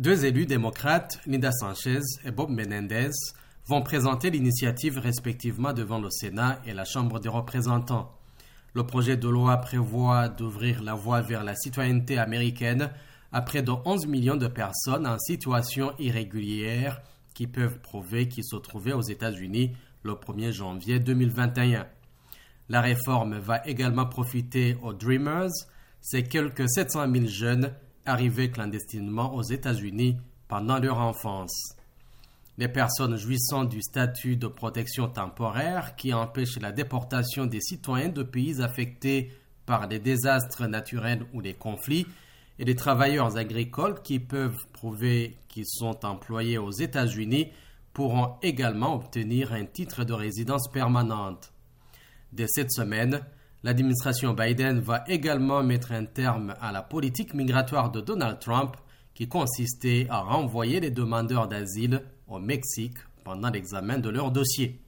Deux élus démocrates, Linda Sanchez et Bob Menendez, vont présenter l'initiative respectivement devant le Sénat et la Chambre des représentants. Le projet de loi prévoit d'ouvrir la voie vers la citoyenneté américaine à près de 11 millions de personnes en situation irrégulière qui peuvent prouver qu'ils se trouvaient aux États-Unis le 1er janvier 2021. La réforme va également profiter aux Dreamers, ces quelques 700 000 jeunes arrivés clandestinement aux États-Unis pendant leur enfance. Les personnes jouissant du statut de protection temporaire qui empêche la déportation des citoyens de pays affectés par des désastres naturels ou des conflits et les travailleurs agricoles qui peuvent prouver qu'ils sont employés aux États-Unis pourront également obtenir un titre de résidence permanente. Dès cette semaine, l'administration Biden va également mettre un terme à la politique migratoire de Donald Trump qui consistait à renvoyer les demandeurs d'asile au Mexique pendant l'examen de leur dossier.